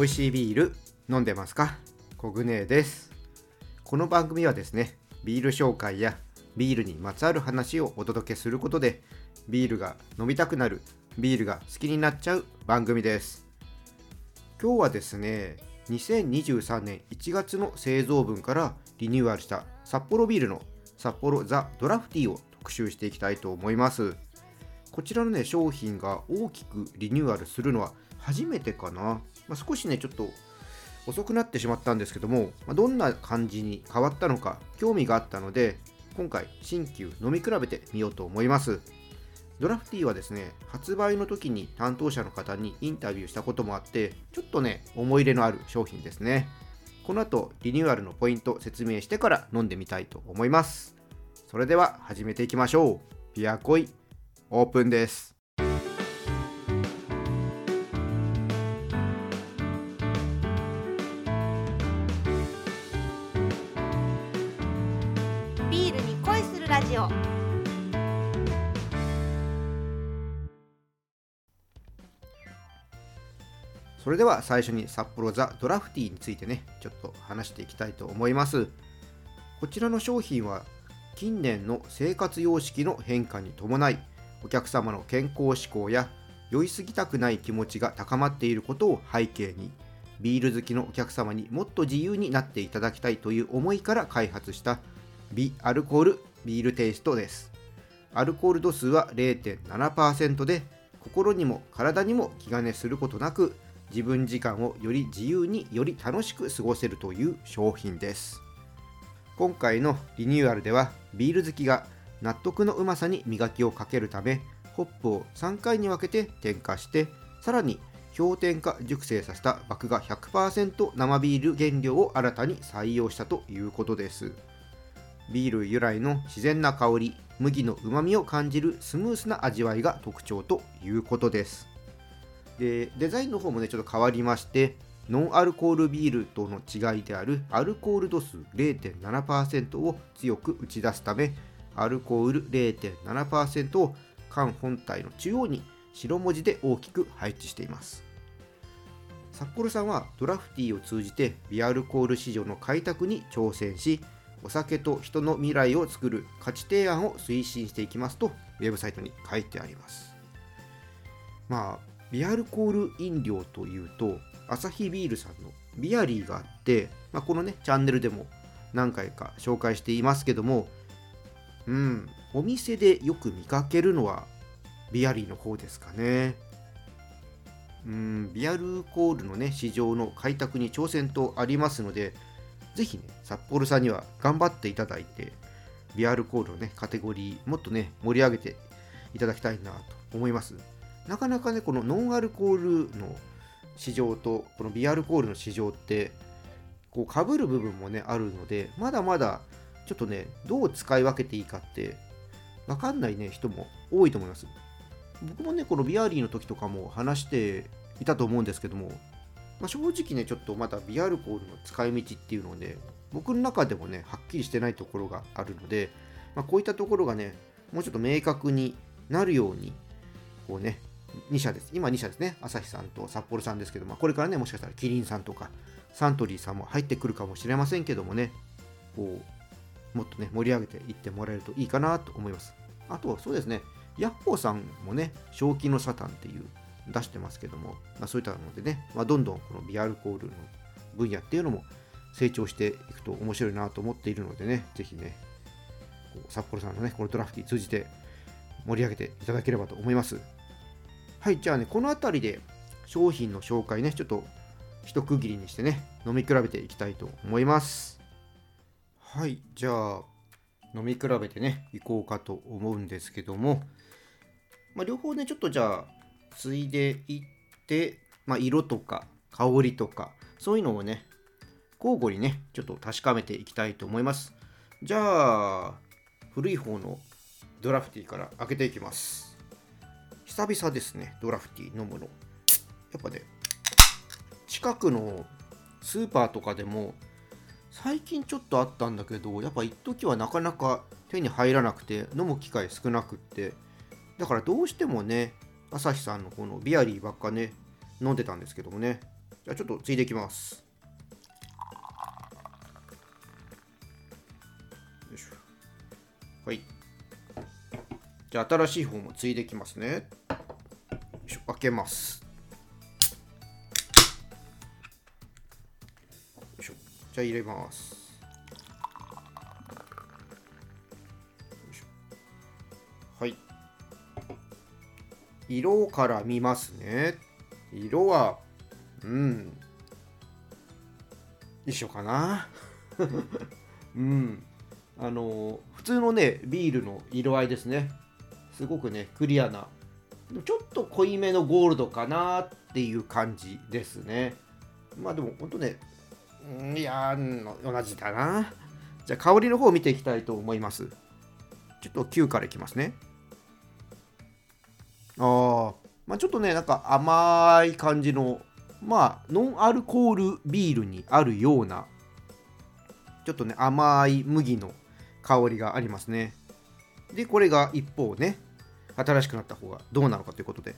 美味しいビール飲んでますか？コグネです。この番組はですねビール紹介やビールにまつわる話をお届けすることでビールが飲みたくなるビールが好きになっちゃう番組です。今日はですね2023年1月の製造分からリニューアルした札幌ビールの札幌ザ・ドラフティーを特集していきたいと思います。こちらのね商品が大きくリニューアルするのは初めてかな、まあ、少しねちょっと遅くなってしまったんですけども、ま、どんな感じに変わったのか興味があったので今回新旧飲み比べてみようと思います。ドラフティーはですね発売の時に担当者の方にインタビューしたこともあってちょっとね思い入れのある商品ですね。この後リニューアルのポイント説明してから飲んでみたいと思います。それでは始めていきましょう。ピアコイオープンです。ジオ。それでは最初に札幌ザ・ドラフティーについてねちょっと話していきたいと思います。こちらの商品は近年の生活様式の変化に伴いお客様の健康志向や酔いすぎたくない気持ちが高まっていることを背景にビール好きのお客様にもっと自由になっていただきたいという思いから開発した微アルコールビールテイストです。アルコール度数は0.7%で心にも体にも気兼ねすることなく自分時間をより自由により楽しく過ごせるという商品です。今回のリニューアルではビール好きが納得のうまさに磨きをかけるためホップを3回に分けて添加してさらに氷点下熟成させた麦芽100%生ビール原料を新たに採用したということです。ビール由来の自然な香り麦のうまみを感じるスムースな味わいが特徴ということです。でデザインの方もねちょっと変わりましてノンアルコールビールとの違いであるアルコール度数0.7%を強く打ち出すためアルコール0.7%を缶本体の中央に白文字で大きく配置しています。札幌さんはドラフティーを通じてビアルコール市場の開拓に挑戦しお酒と人の未来を作る価値提案を推進していきますとウェブサイトに書いてあります。まあビアルコール飲料というとアサヒビールさんのビアリーがあって、まあ、このねチャンネルでも何回か紹介していますけどもうんお店でよく見かけるのはビアリーの方ですかね。うんビアルコールのね市場の開拓に挑戦とありますのでぜひね札幌さんには頑張っていただいてビアルコールのねカテゴリーもっとね盛り上げていただきたいなと思います。なかなかねこのノンアルコールの市場とこのビアルコールの市場ってこう被る部分もねあるのでまだまだちょっとねどう使い分けていいかって分かんないね人も多いと思います。僕もねこのビアリーの時とかも話していたと思うんですけども、まあ、正直ねちょっとまだビアルコールの使い道っていうのをね僕の中でもねはっきりしてないところがあるので、まあ、こういったところがねもうちょっと明確になるようにこうね2社です。今2社ですね。朝日さんと札幌さんですけど、まあ、これからねもしかしたらキリンさんとかサントリーさんも入ってくるかもしれませんけどもねこうもっとね盛り上げていってもらえるといいかなと思います。あとそうですねヤッホーさんもね正気のサタンっていう出してますけども、まあ、そういったのでね、まあ、どんどんこのビアルコールの分野っていうのも成長していくと面白いなと思っているのでねぜひね札幌さんのねこのドラフティー通じて盛り上げていただければと思いますはい、じゃあね、この辺りで商品の紹介ね、ちょっと一区切りにしてね、飲み比べていきたいと思います。はい、じゃあ、飲み比べてね、いこうかと思うんですけども、まあ、両方ね、ちょっとじゃあ、ついでいって、まあ、色とか香りとか、そういうのをね、交互にね、ちょっと確かめていきたいと思います。じゃあ、古い方のドラフティーから開けていきます。久々ですね、ドラフティー飲むの。やっぱね、近くのスーパーとかでも、最近ちょっとあったんだけど、やっぱ一時はなかなか手に入らなくて、飲む機会少なくって、だからどうしてもね、朝日さんのこのビアリーばっかね、飲んでたんですけどもね、じゃあちょっとついでいきますはい。じゃあ新しい方もついできますね。開けます。じゃあ入れます。はい。色から見ますね。色はうん。一緒かな。うん。あの普通のねビールの色合いですね。すごくねクリアな。ちょっと濃いめのゴールドかなっていう感じですね。まあでも本当ねいや同じだな。じゃあ香りの方を見ていきたいと思います。ちょっと9からいきますね。あまあちょっとねなんか甘い感じのまあノンアルコールビールにあるようなちょっとね甘い麦の香りがありますね。でこれが一方ね新しくなった方がどうなのかということで。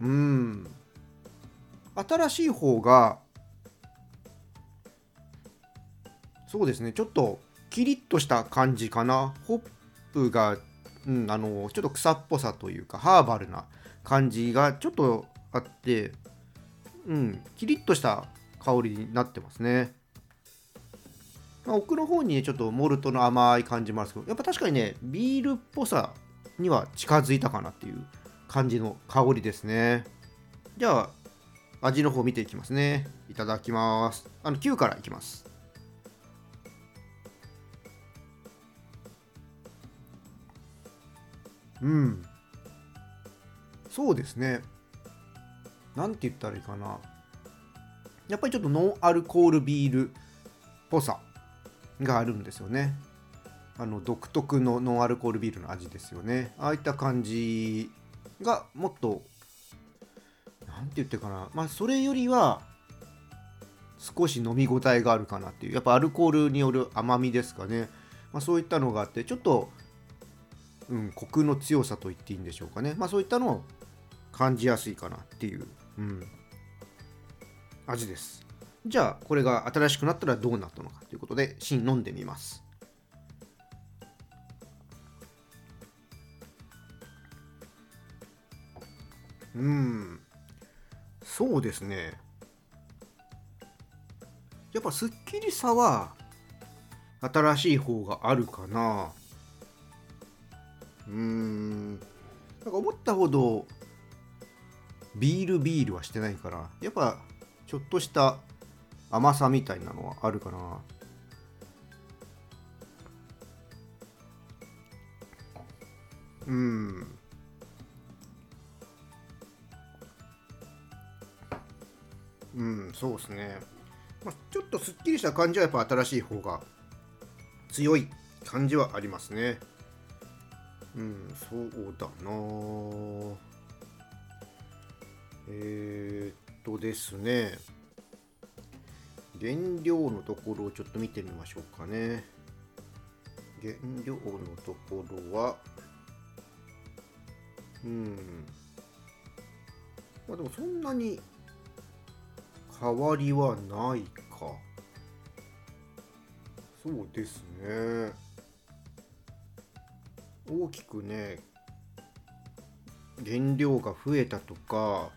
うん。新しい方がそうですねちょっとキリッとした感じかな。ホップが、うん、あのちょっと草っぽさというかハーバルな感じがちょっとあってうんキリッとした香りになってますね。まあ、奥の方にねちょっとモルトの甘い感じもあるんですけどやっぱ確かにねビールっぽさには近づいたかなっていう感じの香りですね。じゃあ味の方見ていきますね。いただきます。あの9からいきます。うん。そうですね。なんて言ったらいいかな。やっぱりちょっとノンアルコールビールっぽさ。があるんですよね。あの独特のノンアルコールビールの味ですよね。ああいった感じがもっと何て言ってかな。まあそれよりは少し飲み応えがあるかなっていう。やっぱアルコールによる甘みですかね、まあ、そういったのがあってちょっと、うん、コクの強さと言っていいんでしょうかね。まあそういったのを感じやすいかなっていう、うん、味です。じゃあこれが新しくなったらどうなったのかということで芯飲んでみます。うん。そうですね。やっぱすっきりさは新しい方があるかな。うん。なんか思ったほどビールビールはしてないからやっぱちょっとした甘さみたいなのはあるかな。うん。うんそうですね、まあ、ちょっとすっきりした感じはやっぱ新しい方が強い感じはありますね。うんそうだな。えー、っとですね。原料のところをちょっと見てみましょうかね。原料のところは、うん。まあでもそんなに変わりはないか。そうですね。大きくね、原料が増えたとか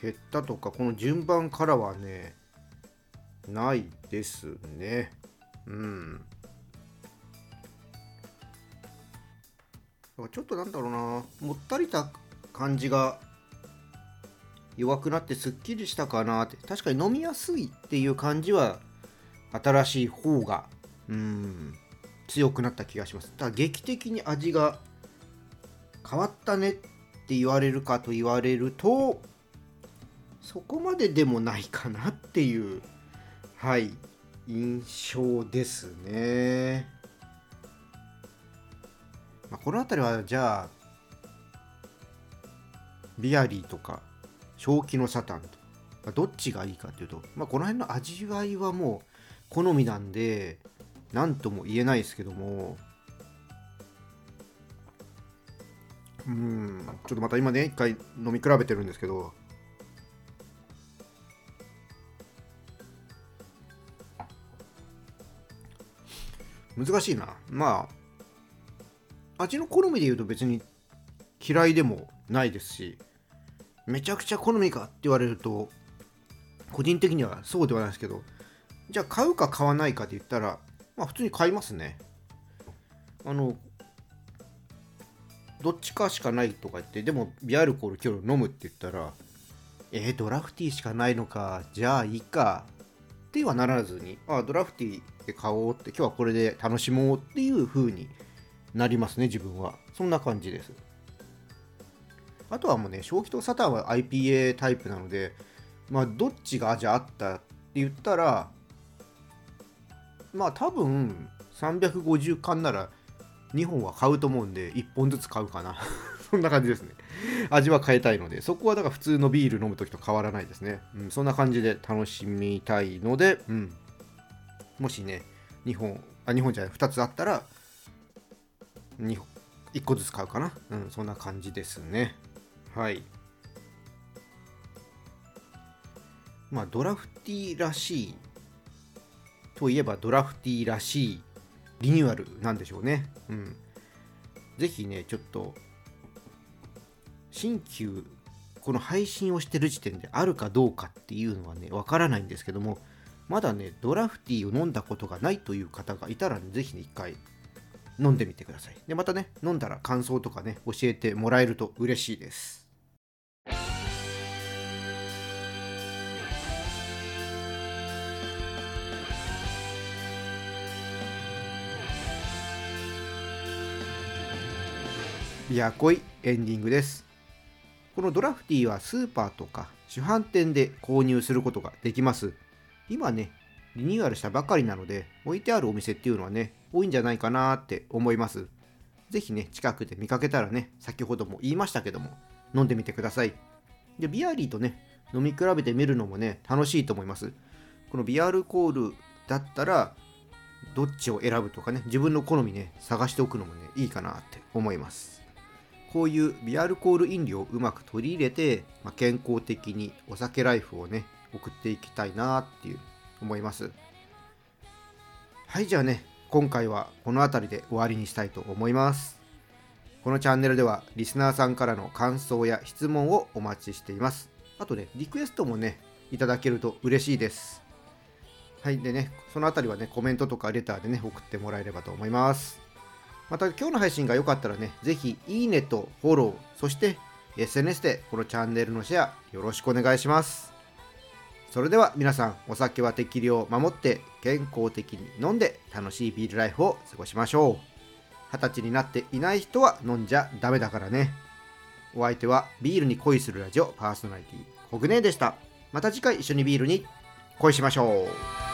減ったとかこの順番からはねないですね。うん。ちょっとなんだろうな、もったりた感じが弱くなってすっきりしたかなって、確かに飲みやすいっていう感じは新しい方が、うん、強くなった気がします。ただ劇的に味が変わったねって言われるかと言われると、そこまででもないかなっていうはい。印象ですね、まあ、この辺りはじゃあビアリーとか正気のサタンと、まあ、どっちがいいかというと、まあ、この辺の味わいはもう好みなんで何とも言えないですけどもうんちょっとまた今ね一回飲み比べてるんですけど難しいな。まあ味の好みで言うと別に嫌いでもないですしめちゃくちゃ好みかって言われると個人的にはそうではないですけどじゃあ買うか買わないかって言ったらまあ普通に買いますね。あのどっちかしかないとか言ってでもビアルコール今日飲むって言ったらえー、ドラフティーしかないのかじゃあいいかってはならずにあドラフティで買おうって今日はこれで楽しもうっていう風になりますね自分は。そんな感じです。あとはもうね正気とサタンは IPA タイプなのでまあどっちがじゃああったって言ったらまあ多分350缶なら2本は買うと思うんで1本ずつ買うかな。そんな感じですね。味は変えたいのでそこはだから普通のビール飲む時と変わらないですね、うん、そんな感じで楽しみたいので、うん、もしね2本あ2本じゃない2つあったら2本1個ずつ買うかな。うんそんな感じですね。はい。まあドラフティーらしいといえばドラフティーらしいリニューアルなんでしょうね。うん。ぜひね、ちょっと、新旧、この配信をしてる時点であるかどうかっていうのはね、わからないんですけども、まだね、ドラフティーを飲んだことがないという方がいたら、ね、ぜひね、一回飲んでみてください。で、またね、飲んだら感想とかね、教えてもらえると嬉しいです。ビアコイエンディングですこのドラフティはスーパーとか主販店で購入することができます。今ねリニューアルしたばかりなので置いてあるお店っていうのはね多いんじゃないかなって思います。是非ね近くで見かけたらね先ほども言いましたけども飲んでみてください。でビアリーとね飲み比べてみるのもね楽しいと思います。このビアルコールだったらどっちを選ぶとかね自分の好みね探しておくのもねいいかなって思います。こういうビアルコール飲料をうまく取り入れて、まあ、健康的にお酒ライフをね送っていきたいなっていう思います。はいじゃあね今回はこの辺りで終わりにしたいと思います。このチャンネルではリスナーさんからの感想や質問をお待ちしています。あとねリクエストもねいただけると嬉しいです。はいでねその辺りはねコメントとかレターでね送ってもらえればと思います。また今日の配信が良かったらね、ぜひいいねとフォロー、そして SNS でこのチャンネルのシェアよろしくお願いします。それでは皆さん、お酒は適量を守って健康的に飲んで楽しいビールライフを過ごしましょう。二十歳になっていない人は飲んじゃダメだからね。お相手はビールに恋するラジオパーソナリティ、コグネでした。また次回一緒にビールに恋しましょう。